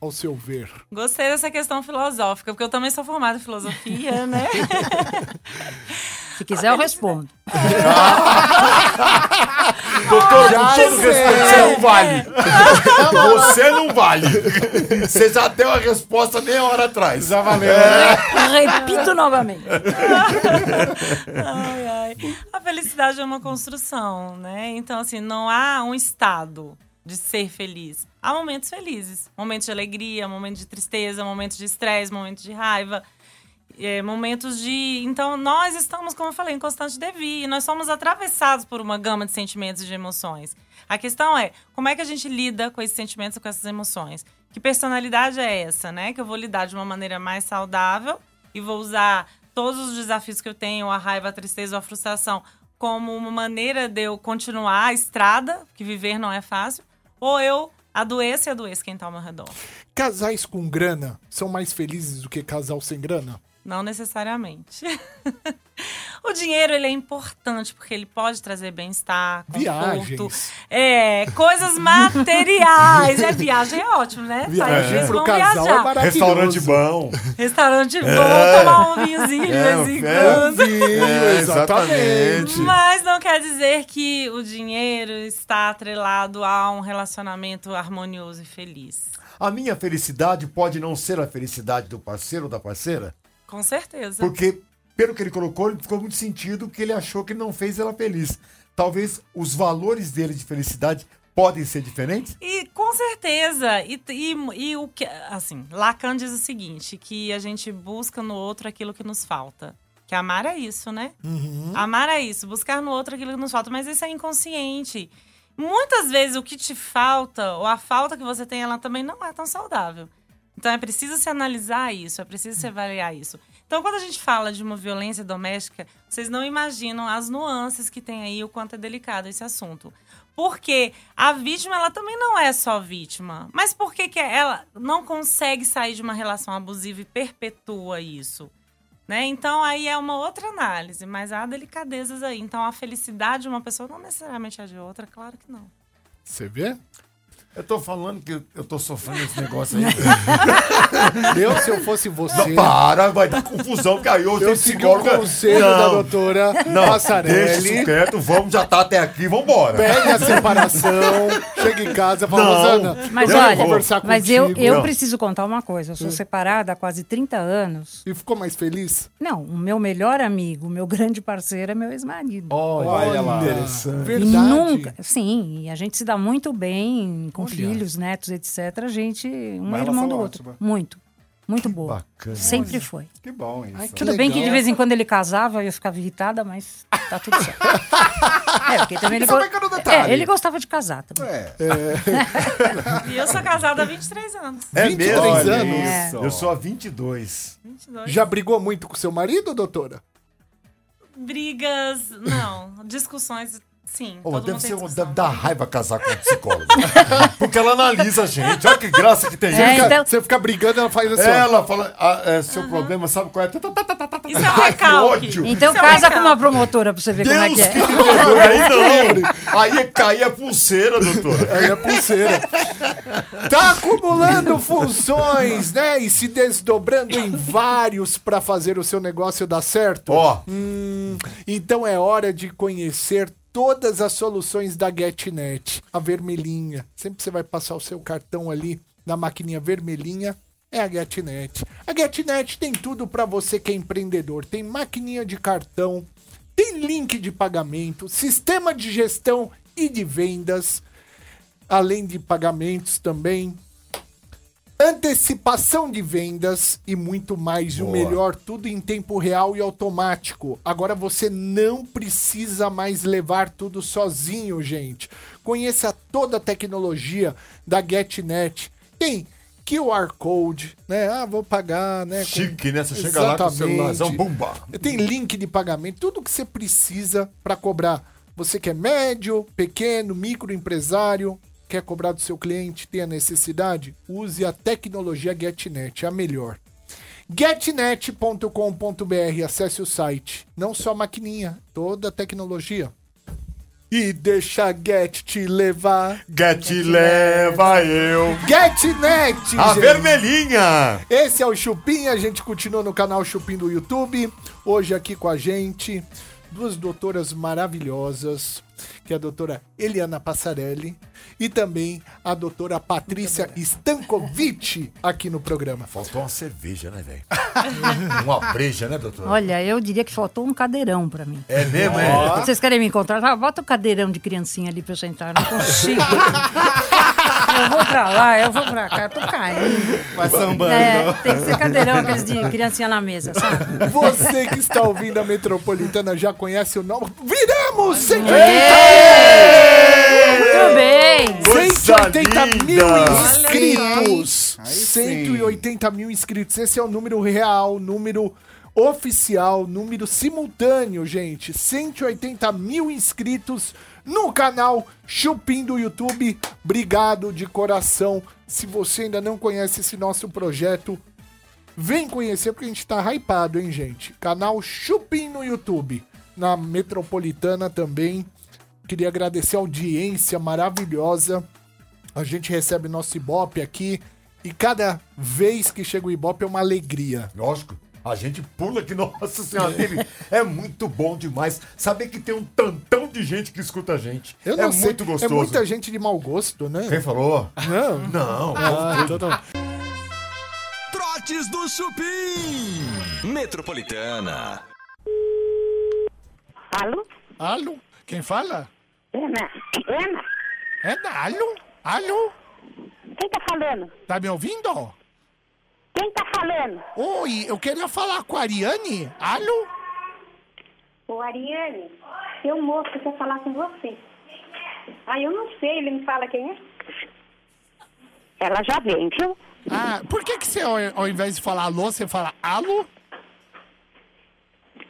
ao seu ver? Gostei dessa questão filosófica, porque eu também sou formada em filosofia, <laughs> né? Se quiser, eu respondo. Doutor, Já com todo respeito, você não vale. <laughs> Você não vale. Você já deu a resposta meia hora atrás. Já valeu. Repito novamente. Ai, ai. A felicidade é uma construção, né? Então, assim, não há um estado de ser feliz. Há momentos felizes. Momentos de alegria, momentos de tristeza, momentos de estresse, momentos de raiva. é, momentos de. Então, nós estamos, como eu falei, em constante devir. Nós somos atravessados por uma gama de sentimentos e de emoções. A questão é como é que a gente lida com esses sentimentos e com essas emoções. Que personalidade é essa, né? Que eu vou lidar de uma maneira mais saudável e vou usar todos os desafios que eu tenho, a raiva, a tristeza a frustração, como uma maneira de eu continuar a estrada, que viver não é fácil, ou eu adoeço e adoeço quem está ao meu redor. Casais com grana são mais felizes do que casal sem grana? Não necessariamente. <laughs> o dinheiro ele é importante porque ele pode trazer bem-estar, conforto. Viagens. É, coisas materiais. É, viagem é ótimo, né? Viagem Sair, pro casal é viajar. maravilhoso. Restaurante bom. Restaurante bom, É. tomar um vinhozinho de É, vez em é. quando. É, exatamente. Mas não quer dizer que o dinheiro está atrelado a um relacionamento harmonioso e feliz. A minha felicidade pode não ser a felicidade do parceiro ou da parceira, Com certeza. porque, pelo que ele colocou, ele ficou muito sentido que ele achou que ele não fez ela feliz. Talvez os valores dele de felicidade podem ser diferentes? E com certeza. E, e, e o que. Assim, Lacan diz o seguinte: que a gente busca no outro aquilo que nos falta. Que amar é isso, né? Amar é isso, buscar no outro aquilo que nos falta. Mas isso é inconsciente. Muitas vezes o que te falta, ou a falta que você tem, ela também não é tão saudável. Então é preciso se analisar isso, é preciso se avaliar isso. Então, quando a gente fala de uma violência doméstica, vocês não imaginam as nuances que tem aí, o quanto é delicado esse assunto. Porque a vítima, ela também não é só vítima. Mas por que, que ela não consegue sair de uma relação abusiva e perpetua isso? Né? Então, aí é uma outra análise, mas há delicadezas aí. Então, a felicidade de uma pessoa não necessariamente é de outra, claro que não. Você vê? Eu tô falando que eu tô sofrendo esse negócio aí. <laughs> Eu, se eu fosse você, Não, para, vai dar confusão, aí eu eu segui o conselho da doutora Não, deixa Passarelli. isso quieto, vamos, já tá até aqui, vambora. Pede a separação, chega em casa e fala, Não. Rosana, Mas eu olha, vou conversar mas eu, contigo. eu Não. preciso contar uma coisa. Eu sou separada há quase 30 anos. E ficou mais feliz? Não, o meu melhor amigo, o meu grande parceiro é meu ex-marido. Olha lá. E Verdade. nunca, sim, e a gente se dá muito bem com Olha. filhos, netos, etc. A gente, um Uma irmão do outro. ótima. Muito, muito boa. bacana. Sempre foi. Que bom isso. Ai, que Tudo bem que de legal. vez em quando ele casava, eu ficava irritada, mas tá tudo certo. <laughs> é, porque também ele, go- é, ele gostava de casar também. É. E eu sou casada há 23 anos. É 23 mesmo? anos. É. Eu sou a 22. 22. Já brigou muito com seu marido, doutora? Brigas, não. Discussões, sim. Todo deve mundo tem ser um, deve dar raiva casar com um psicólogo. <laughs> Porque ela analisa a gente. Olha que graça que tem. É, Fica- então- Você fica brigando, ela faz assim. Ela fala, ah, é, seu problema, sabe qual é? Tá, tá, tá. Isso é um recalque. <laughs> Então Isso é um casa com uma promotora pra você ver como é Deus que é. que perdoe. <laughs> Aí não. Aí caía a pulseira, doutora. Aí a pulseira. Tá acumulando funções, né? E se desdobrando em vários pra fazer o seu negócio dar certo? Ó, Hum, então é hora de conhecer todas as soluções da GetNet. A vermelhinha. Sempre você vai passar o seu cartão ali na maquininha vermelhinha, é a GetNet. A GetNet tem tudo para você que é empreendedor. Tem maquininha de cartão, tem link de pagamento, sistema de gestão e de vendas, além de pagamentos também. Antecipação de vendas e muito mais. E o melhor, tudo em tempo real e automático. Agora você não precisa mais levar tudo sozinho, gente. Conheça toda a tecnologia da GetNet. Tem QR Code, né? Ah, vou pagar, né? com- Chique, né? Você chega lá com o Exatamente. celularzão, bumba. Tem link de pagamento, tudo que você precisa para cobrar. Você que é médio, pequeno, microempresário, quer cobrar do seu cliente, tem a necessidade? Use a tecnologia GetNet, é a melhor. getnet.com.br, acesse o site. Não só a maquininha, toda a tecnologia. E deixa a Get te levar. Get leva eu. GetNet! A gente. vermelhinha. Esse é o Chupim, a gente continua no canal Chupim do YouTube. Hoje aqui com a gente, duas doutoras maravilhosas, que é a doutora Eliana Passarelli e também a doutora Patrícia Stankovic aqui no programa. Faltou uma cerveja, né, velho? <laughs> uma breja, né, doutor? Olha, eu diria que faltou um cadeirão pra mim. É mesmo, é? Vocês querem me encontrar? Ah, bota o cadeirão de criancinha ali pra eu sentar. Não consigo. <laughs> eu vou pra lá, eu vou pra cá, eu tô caindo. Vai sambando. É, tem que ser cadeirão, aqueles de criancinha na mesa, sabe? Você que está ouvindo a Metropolitana já conhece o nome. Viramos 180 Muito bem. Coisa 180 mil inscritos. Aí sim. 180 mil inscritos. Esse é o número real, número oficial, número simultâneo, gente. 180 mil inscritos no canal Chupim do YouTube. Obrigado de coração. Se você ainda não conhece esse nosso projeto, Vem conhecer porque a gente tá hypado, hein, gente? Canal Chupim no YouTube. Na Metropolitana também. Queria agradecer a audiência maravilhosa. A gente recebe nosso Ibope aqui. E cada vez que chega o Ibope é uma alegria. Lógico. A gente pula que, <laughs> nossa senhora, teve. É muito bom demais saber que tem um tantão de gente que escuta a gente. Eu não é sei, muito gostoso. É muita gente de mau gosto, né? Quem falou? Não. Não. Ah, então não. Trotes do Chupim. Metropolitana. Alô? Alô? Quem fala? Ana? Ana? É da Alô? Alô? Quem tá falando? Tá me ouvindo? Quem tá falando? Oi, eu queria falar com a Ariane. Alô? O Ariane. Um moço que quer falar com você. Ah, eu não sei, ele me fala quem é. Ela já vem, viu? Ah, por que, que você, ao, ao invés de falar alô, você fala alô?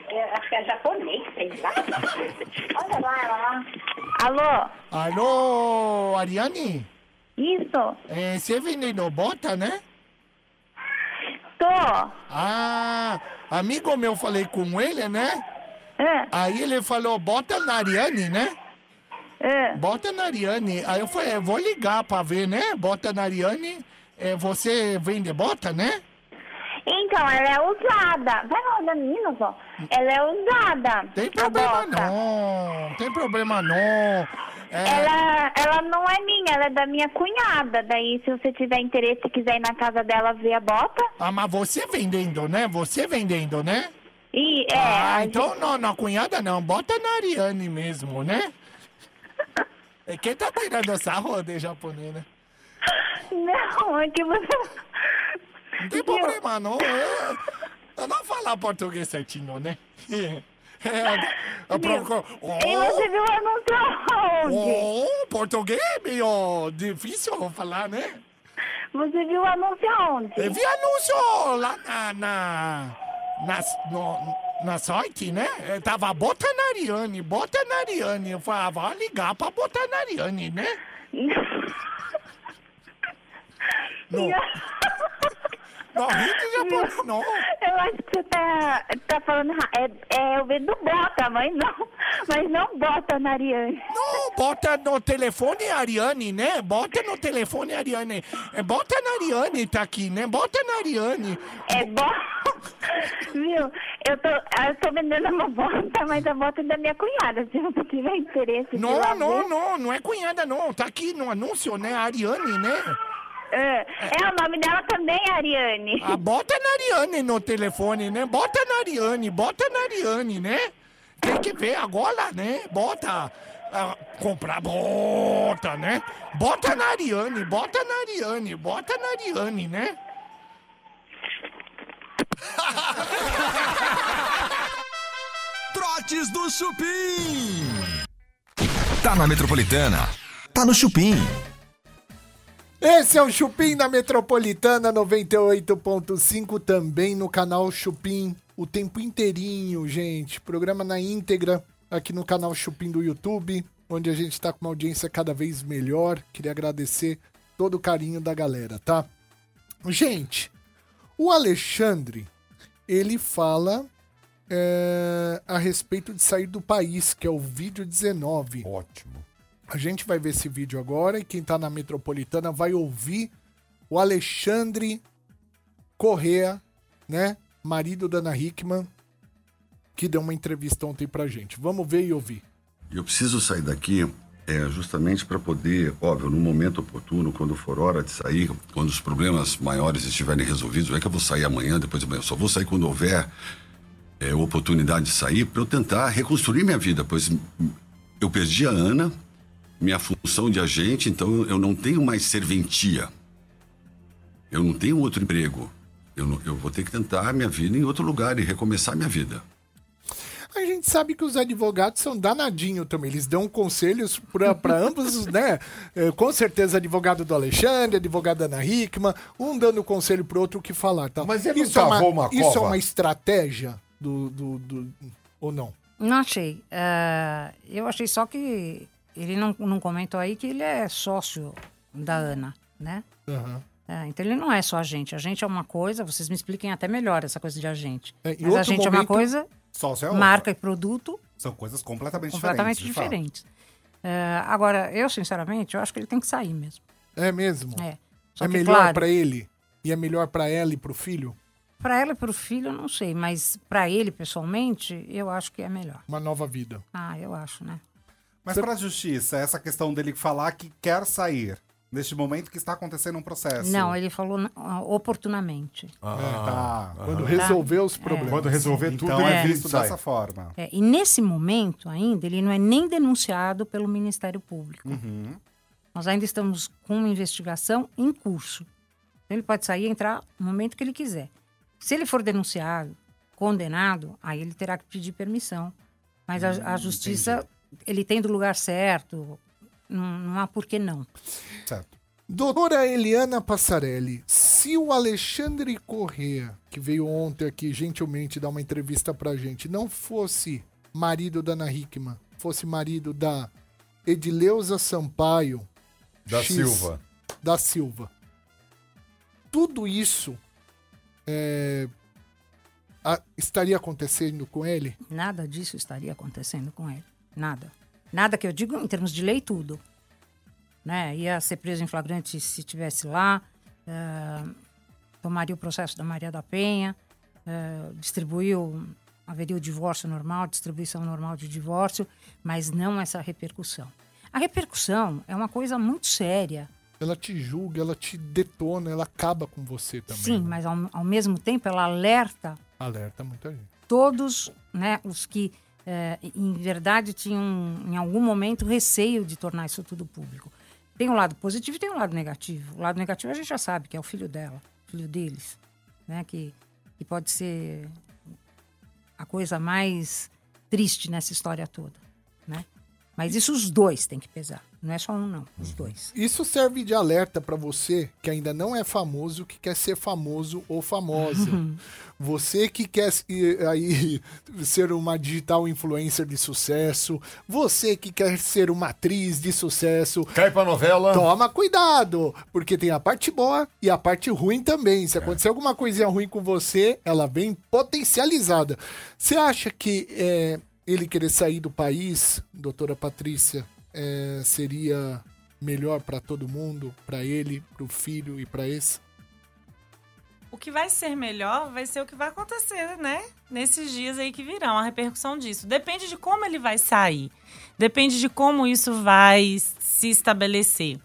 É, acho que é japonês, sei lá. <laughs> Olha lá, ela lá. Alô? Alô, Ariane? Isso? É, você vendendo bota, né? Tô. Ah, amigo meu, falei com ele, né? É, Aí ele falou, bota na Ariane, né? é. Bota na Ariane. Aí eu falei, é, vou ligar pra ver, né? Bota na Ariane. É, você vende bota, né? Então, ela é usada. Vai lá da menina, vó. Ela é usada. Tem problema não, tem problema não. É, Ela, ela não é minha, ela é da minha cunhada. Daí, se você tiver interesse e quiser ir na casa dela ver a bota. Ah, mas você vendendo, né? Você vendendo, né? E é. ah, então não, na cunhada não, bota na Ariane mesmo, né? <laughs> É quem tá tirando sarro de japonês, né? gente- Não, é que você. Não tem <laughs> problema não, eu, eu não falar português certinho, né? <laughs> É, eu. E você viu o anúncio onde? Oh, português é meio difícil falar, né? Você viu o anúncio onde? Eu vi anúncio lá na. na. na, no, na site, né? Eh, Tava bota na Ariane, bota na Ariane. Eu falava, vai ligar pra botar na Ariane, né? <laughs> Não. Não, ri de japonês, não. Eu acho que você tá, tá falando. É, é eu vendo bota, mas não. Mas não bota na Ariane. Não, bota no telefone Ariane, né? Bota no telefone Ariane. Eh, Bota na Ariane, tá aqui, né? Bota na Ariane. É bota. Viu? Eu tô, eu tô vendendo uma bota, mas a bota é da minha cunhada. Se você tiver interesse. Não, não, não, não é cunhada, não. Tá aqui no anúncio, né? Ariane, né? É, é, o nome dela também é Ariane. Ah, bota na Ariane no telefone, né? Bota na Ariane, bota na Ariane, né? Tem que ver agora, né? Bota. ah, comprar. Bota, né? Bota na Ariane, bota na Ariane, bota na Ariane, né? <laughs> Trotes do Chupim. Tá na Metropolitana. Tá no Chupim. Esse é o Chupim da Metropolitana 98.5, também no canal Chupim, o tempo inteirinho, gente. Programa na íntegra aqui no canal Chupim do YouTube, onde a gente tá com uma audiência cada vez melhor. Queria agradecer todo o carinho da galera, tá? Gente, o Alexandre, ele fala é, a respeito de sair do país, que é o vídeo 19. Ótimo. A gente vai ver esse vídeo agora e quem tá na Metropolitana vai ouvir o Alexandre Correa, né? Marido da Ana Hickman, que deu uma entrevista ontem pra gente. Vamos ver e ouvir. Eu preciso sair daqui é, justamente para poder, óbvio, no momento oportuno, quando for hora de sair, quando os problemas maiores estiverem resolvidos, não é que eu vou sair amanhã, depois de amanhã, eu só vou sair quando houver é, oportunidade de sair para eu tentar reconstruir minha vida, pois eu perdi a Ana, minha função de agente, então eu não tenho mais serventia. Eu não tenho outro emprego. Eu, não- eu vou ter que tentar minha vida em outro lugar e recomeçar minha vida. A gente sabe que os advogados são danadinhos também. Eles dão conselhos para <laughs> ambos, né? É, com certeza, advogado do Alexandre, advogado da Ana Hickman, um dando conselho pro outro o que falar. Tá? Mas ele isso, é uma, uma isso é uma estratégia do, do, do- Ou não? Não achei. Ah, eu achei só que ele não, não comentou aí que ele é sócio da Ana, né? Aham. É, então ele não é só agente. Agente é uma coisa, vocês me expliquem até melhor essa coisa de agente. É, Mas outro agente é uma momento- coisa, Sócio é outra. marca e produto São coisas completamente, completamente diferentes. diferentes. É, agora, eu, sinceramente, eu acho que ele tem que sair mesmo. É mesmo? É. Só É que, melhor claro, pra ele? E é melhor pra ela e pro filho? Pra ela e pro filho, eu não sei. Mas pra ele, pessoalmente, eu acho que é melhor. Uma nova vida. Ah, eu acho, né? Mas para a justiça, essa questão dele falar que quer sair neste momento que está acontecendo um processo. Não, ele falou ah, oportunamente. Tá. Quando resolver os problemas. Quando resolver tudo, Então ele é vem visto e sai. dessa forma. É, e nesse momento ainda, ele não é nem denunciado pelo Ministério Público. Uhum. Nós ainda estamos com uma investigação em curso. Então, ele pode sair e entrar no momento que ele quiser. Se ele for denunciado, condenado, aí ele terá que pedir permissão. Mas a, Hum, a justiça, ele tem do lugar certo, não, há por que não. Certo. Doutora Eliana Passarelli, se o Alexandre Corrêa, que veio ontem aqui gentilmente dar uma entrevista pra gente, não fosse marido da Ana Hickman, fosse marido da Edileuza Sampaio Da X, Silva. Da Silva. Tudo isso é, a- estaria acontecendo com ele? Nada disso estaria acontecendo com ele. Nada. Nada que eu digo em termos de lei, tudo. Né? Ia ser preso em flagrante se estivesse lá, eh, tomaria o processo da Maria da Penha, eh, distribuiu, haveria o divórcio normal, distribuição normal de divórcio, mas não essa repercussão. A repercussão é uma coisa muito séria. Ela te julga, ela te detona, ela acaba com você também. Sim, né? mas ao, ao mesmo tempo ela alerta Alerta muita gente. todos né, os que, eh, em verdade, tinham, em algum momento, receio de tornar isso tudo público. Tem um lado positivo e tem um lado negativo. O lado negativo a gente já sabe, que é o filho dela, filho deles, né, que, que pode ser a coisa mais triste nessa história toda. Mas isso os dois têm que pesar. Não é só um, não. Os dois. Isso serve de alerta pra você que ainda não é famoso, que quer ser famoso ou famosa. Você que quer aí <laughs> ser uma digital influencer de sucesso, você que quer ser uma atriz de sucesso, Cai pra novela. toma cuidado, porque tem a parte boa e a parte ruim também. Se acontecer alguma coisinha ruim com você, ela vem potencializada. Você acha que eh, ele querer sair do país, doutora Patrícia, eh, seria melhor pra todo mundo, Pra ele, pro filho e pra esse? O que vai ser melhor vai ser o que vai acontecer, né? Nesses dias aí que virão, a repercussão disso. Depende de como ele vai sair. Depende de como isso vai se estabelecer.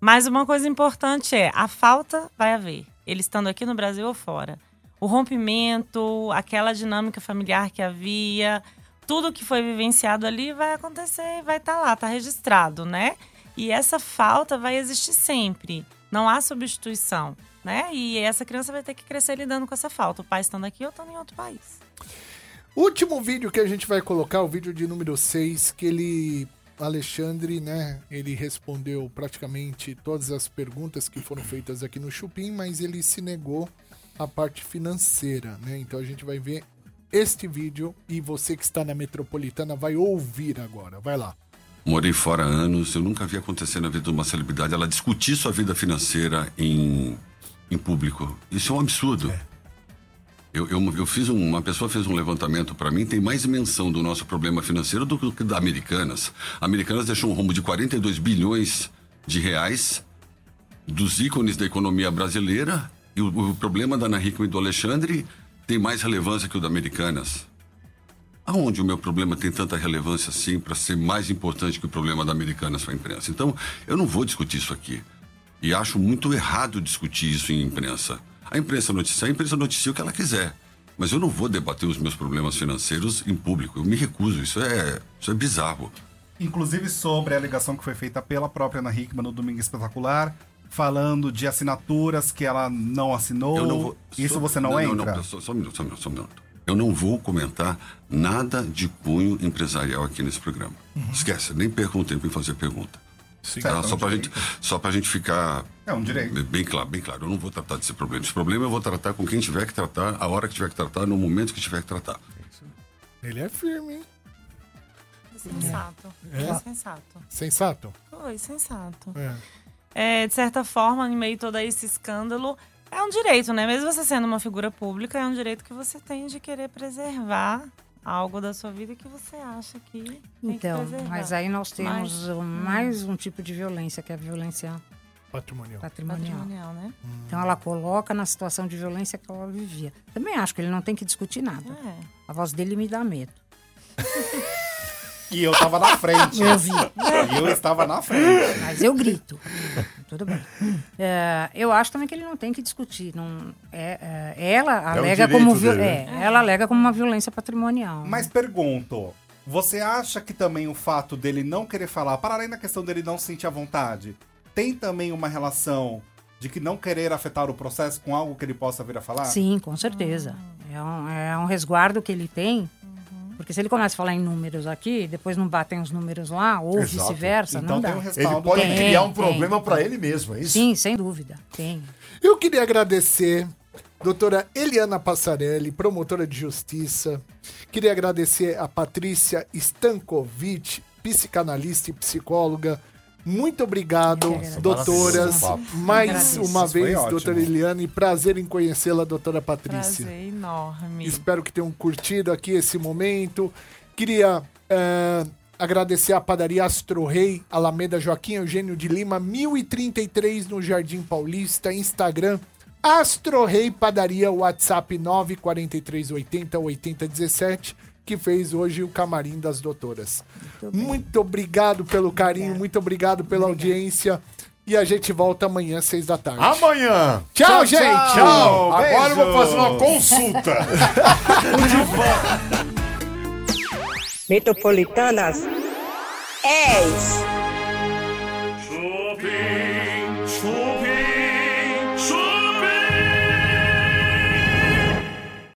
Mas uma coisa importante é, a falta vai haver. Ele estando aqui no Brasil ou fora. O rompimento, aquela dinâmica familiar que havia, tudo que foi vivenciado ali vai acontecer e vai estar lá, tá registrado, né? E essa falta vai existir sempre. Não há substituição, né? E essa criança vai ter que crescer lidando com essa falta. O pai estando aqui ou estando em outro país. Último vídeo que a gente vai colocar, o vídeo de número 6, que ele. Alexandre, né? Ele respondeu praticamente todas as perguntas que foram feitas aqui no Chupim, mas ele se negou a parte financeira, né? Então a gente vai ver este vídeo e você que está na metropolitana vai ouvir agora. Vai lá. Morei fora há anos, eu nunca vi acontecer na vida de uma celebridade ela discutir sua vida financeira em, em público. Isso é um absurdo. Eu, eu, eu fiz um, uma pessoa fez um levantamento para mim, tem mais dimensão do nosso problema financeiro do que da Americanas. A Americanas deixou um rombo de 42 bilhões de reais dos ícones da economia brasileira e o, o problema da Ana Hickman e do Alexandre tem mais relevância que o da Americanas. Aonde o meu problema tem tanta relevância assim para ser mais importante que o problema da Americanas para a imprensa? Então, eu não vou discutir isso aqui. E acho muito errado discutir isso em imprensa. A imprensa noticia, a imprensa noticia o que ela quiser. Mas eu não vou debater os meus problemas financeiros em público. Eu me recuso. Isso é, isso é bizarro. Inclusive sobre a alegação que foi feita pela própria Ana Hickman no Domingo Espetacular, falando de assinaturas que ela não assinou. Eu não vou- Isso só- você não, entra? Não, só, só um minuto, só um minuto, só um minuto. Eu não vou comentar nada de cunho empresarial aqui nesse programa. Esquece, nem perca um tempo em fazer pergunta. Sim. Tá? Certo, é só um pra direito. gente, só pra gente ficar É um direito. bem claro, bem claro. Eu não vou tratar desse problema. Esse problema eu vou tratar com quem tiver que tratar, a hora que tiver que tratar, no momento que tiver que tratar. Ele é firme, hein? Sensato. É? Foi sensato. Sensato? Foi sensato. É. É, de certa forma, em meio a todo esse escândalo, é um direito, né? Mesmo você sendo uma figura pública, é um direito que você tem de querer preservar algo da sua vida que você acha que tem Então, que preservar. mas aí nós temos Mas- um- mais um tipo de violência, que é a violência Patrimonial. patrimonial. Patrimonial, né? Então ela coloca na situação de violência que ela vivia. Também acho que ele não tem que discutir nada. É. A voz dele me dá medo. <laughs> E eu tava na frente. Eu vi. E eu estava na frente. Mas eu grito. Tudo bem. É, eu acho também que ele não tem que discutir. Não, é, é, ela alega direito como dele, é, né? ela alega como uma violência patrimonial. Mas pergunto, você acha que também o fato dele não querer falar, para além da questão dele não se sentir à vontade, tem também uma relação de que não querer afetar o processo com algo que ele possa vir a falar? Sim, com certeza. É, um, é um resguardo que ele tem. Porque se ele começa a falar em números aqui, depois não batem os números lá, ou vice-versa, Então não tem dá. um. Ele pode Tem, criar um tem. problema pra ele mesmo, é isso? Sim, sem dúvida. Tem. Eu queria agradecer doutora Eliana Passarelli, promotora de justiça. Queria agradecer a Patrícia Stankovic, psicanalista e psicóloga. Muito obrigado, agradeço. doutoras. Mais uma vez, doutora Eliane. Prazer em conhecê-la, doutora Patrícia. Prazer enorme. Espero que tenham curtido aqui esse momento. Queria eh, agradecer a padaria Astro Rei, Alameda Joaquim Eugênio de Lima, 1033 no Jardim Paulista, Instagram. Astro Rei Padaria, WhatsApp 94380 8017, que fez hoje o camarim das doutoras. Muito, obrigado pelo carinho, muito obrigado pela audiência. E a gente volta amanhã, seis da tarde. Amanhã. Tchau, Tchau, gente. tchau. Agora eu vou fazer uma consulta. <laughs> Metropolitanas 10.